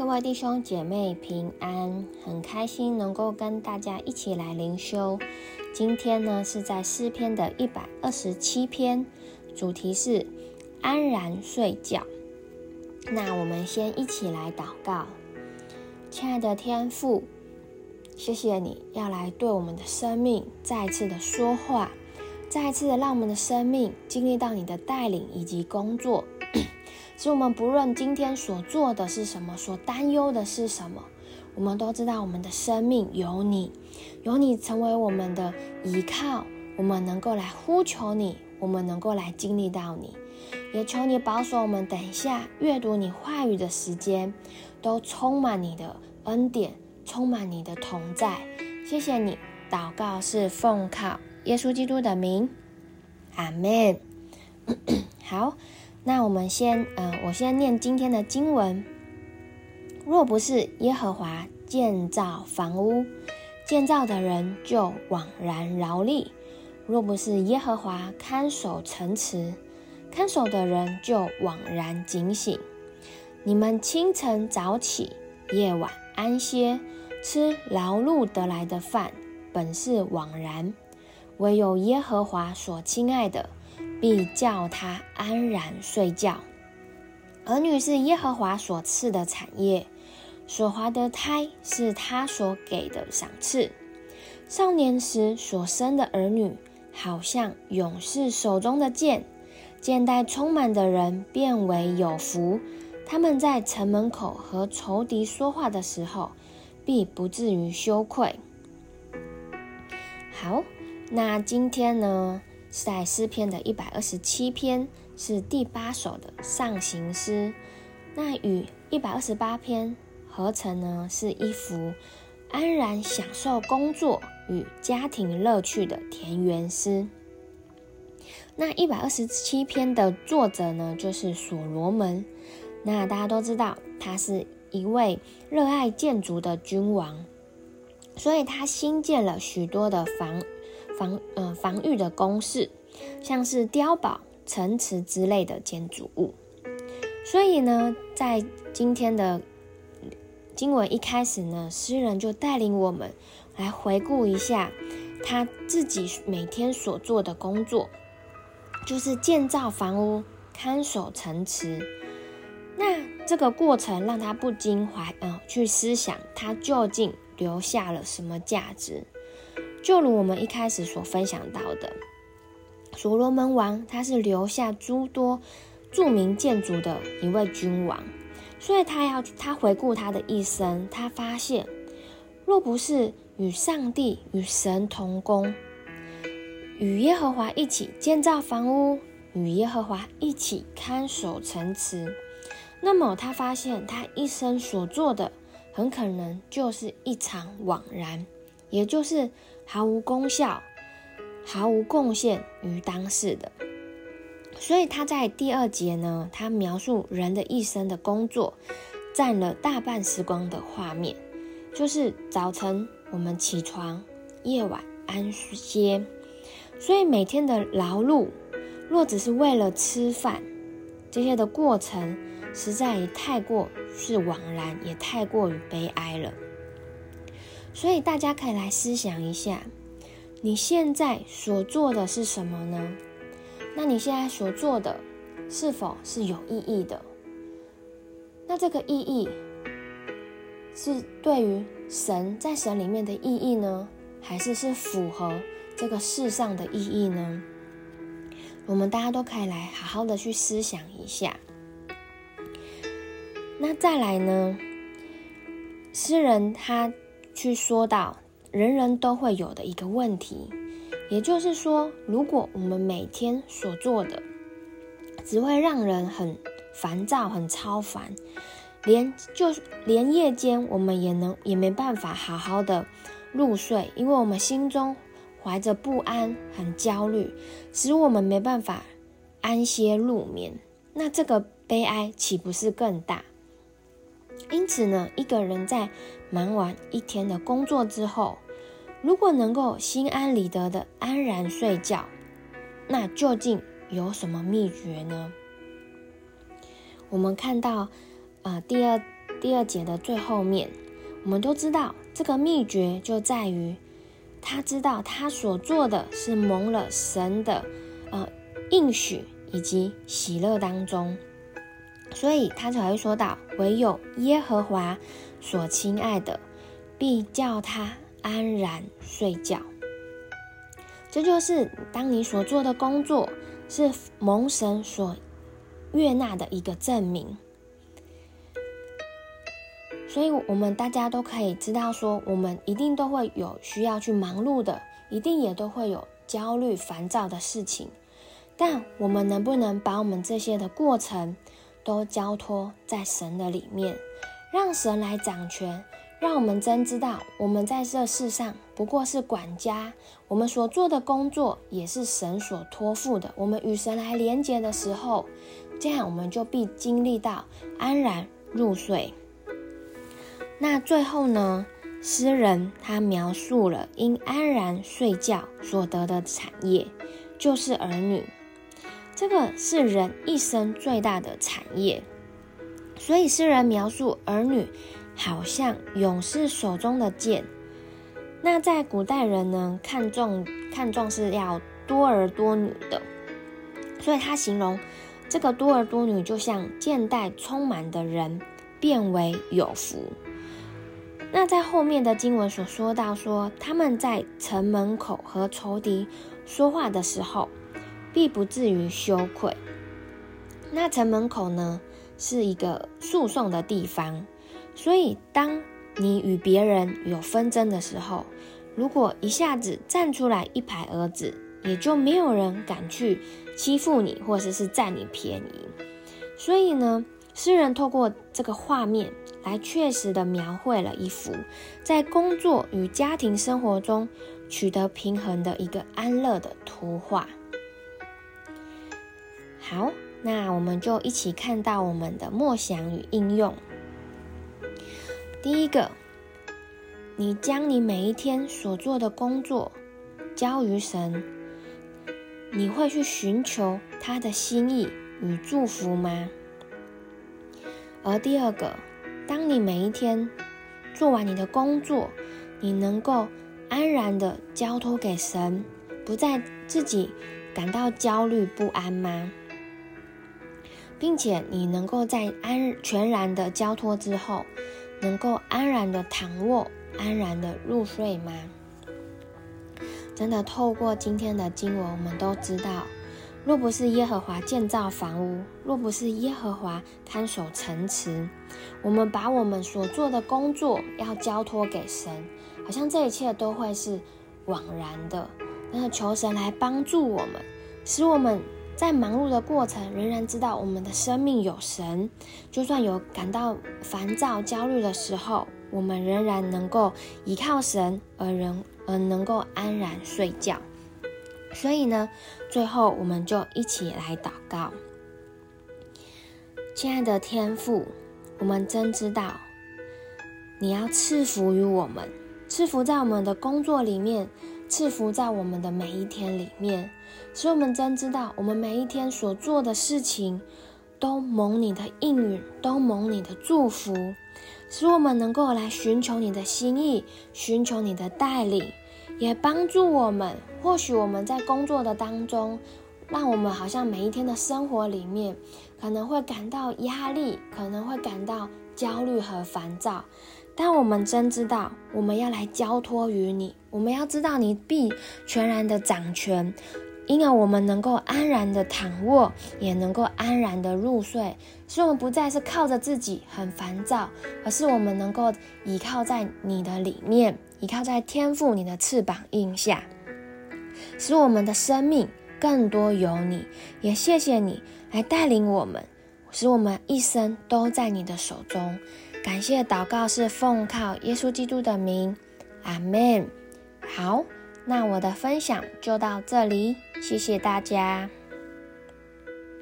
各位弟兄姐妹平安，很开心能够跟大家一起来灵修。今天呢是在诗篇的一百二十七篇，主题是安然睡觉。那我们先一起来祷告，亲爱的天父，谢谢你要来对我们的生命再一次的说话，再一次的让我们的生命经历到你的带领以及工作。使我们不论今天所做的是什么，所担忧的是什么，我们都知道我们的生命有你，有你成为我们的依靠，我们能够来呼求你，我们能够来经历到你，也求你保守我们。等一下阅读你话语的时间，都充满你的恩典，充满你的同在。谢谢你，祷告是奉靠耶稣基督的名，阿门。好。那我们先，呃，我先念今天的经文。若不是耶和华建造房屋，建造的人就枉然劳力；若不是耶和华看守城池，看守的人就枉然警醒。你们清晨早起，夜晚安歇，吃劳碌得来的饭，本是枉然；唯有耶和华所亲爱的。必叫他安然睡觉。儿女是耶和华所赐的产业，所怀的胎是他所给的赏赐。少年时所生的儿女，好像勇士手中的箭，箭袋充满的人变为有福。他们在城门口和仇敌说话的时候，必不至于羞愧。好，那今天呢？在诗篇的一百二十七篇，是第八首的上行诗。那与一百二十八篇合成呢，是一幅安然享受工作与家庭乐趣的田园诗。那一百二十七篇的作者呢，就是所罗门。那大家都知道，他是一位热爱建筑的君王，所以他新建了许多的房。防呃防御的工事，像是碉堡、城池之类的建筑物。所以呢，在今天的经文一开始呢，诗人就带领我们来回顾一下他自己每天所做的工作，就是建造房屋、看守城池。那这个过程让他不禁怀呃去思想，他究竟留下了什么价值？就如我们一开始所分享到的，所罗门王他是留下诸多著名建筑的一位君王，所以他要他回顾他的一生，他发现若不是与上帝与神同工，与耶和华一起建造房屋，与耶和华一起看守城池，那么他发现他一生所做的很可能就是一场枉然，也就是。毫无功效，毫无贡献于当世的。所以他在第二节呢，他描述人的一生的工作，占了大半时光的画面，就是早晨我们起床，夜晚安歇。所以每天的劳碌，若只是为了吃饭，这些的过程，实在太过是枉然，也太过于悲哀了。所以大家可以来思想一下，你现在所做的是什么呢？那你现在所做的是否是有意义的？那这个意义是对于神在神里面的意义呢，还是是符合这个世上的意义呢？我们大家都可以来好好的去思想一下。那再来呢，诗人他。去说到人人都会有的一个问题，也就是说，如果我们每天所做的只会让人很烦躁、很超烦，连就连夜间我们也能也没办法好好的入睡，因为我们心中怀着不安、很焦虑，使我们没办法安歇入眠。那这个悲哀岂不是更大？因此呢，一个人在忙完一天的工作之后，如果能够心安理得的安然睡觉，那究竟有什么秘诀呢？我们看到，呃，第二第二节的最后面，我们都知道这个秘诀就在于他知道他所做的是蒙了神的呃应许以及喜乐当中，所以他才会说到：唯有耶和华所亲爱的，必叫他安然睡觉。这就是当你所做的工作是蒙神所悦纳的一个证明。所以，我们大家都可以知道，说我们一定都会有需要去忙碌的，一定也都会有焦虑、烦躁的事情。但我们能不能把我们这些的过程都交托在神的里面，让神来掌权？让我们真知道，我们在这世上不过是管家，我们所做的工作也是神所托付的。我们与神来连接的时候，这样我们就必经历到安然入睡。那最后呢，诗人他描述了因安然睡觉所得的产业，就是儿女。这个是人一生最大的产业，所以诗人描述儿女。好像勇士手中的剑。那在古代人呢，看重看重是要多儿多女的，所以他形容这个多儿多女就像箭袋充满的人，变为有福。那在后面的经文所说到说，他们在城门口和仇敌说话的时候，必不至于羞愧。那城门口呢，是一个诉讼的地方。所以，当你与别人有纷争的时候，如果一下子站出来一排儿子，也就没有人敢去欺负你，或者是占你便宜。所以呢，诗人透过这个画面来确实的描绘了一幅在工作与家庭生活中取得平衡的一个安乐的图画。好，那我们就一起看到我们的默想与应用。第一个，你将你每一天所做的工作交于神，你会去寻求他的心意与祝福吗？而第二个，当你每一天做完你的工作，你能够安然的交托给神，不再自己感到焦虑不安吗？并且你能够在安全然的交托之后，能够安然的躺卧，安然的入睡吗？真的，透过今天的经文，我们都知道，若不是耶和华建造房屋，若不是耶和华看守城池，我们把我们所做的工作要交托给神，好像这一切都会是枉然的。那求神来帮助我们，使我们。在忙碌的过程，仍然知道我们的生命有神。就算有感到烦躁、焦虑的时候，我们仍然能够依靠神，而人而能够安然睡觉。所以呢，最后我们就一起来祷告。亲爱的天父，我们真知道你要赐福于我们，赐福在我们的工作里面。赐福在我们的每一天里面，使我们真知道，我们每一天所做的事情都蒙你的应允，都蒙你的祝福，使我们能够来寻求你的心意，寻求你的带领，也帮助我们。或许我们在工作的当中，让我们好像每一天的生活里面，可能会感到压力，可能会感到焦虑和烦躁。但我们真知道，我们要来交托于你。我们要知道，你必全然的掌权，因而我们能够安然的躺卧，也能够安然的入睡。使我们不再是靠着自己很烦躁，而是我们能够依靠在你的里面，依靠在天父你的翅膀印下，使我们的生命更多有你。也谢谢你来带领我们，使我们一生都在你的手中。感谢祷告是奉靠耶稣基督的名，阿门。好，那我的分享就到这里，谢谢大家。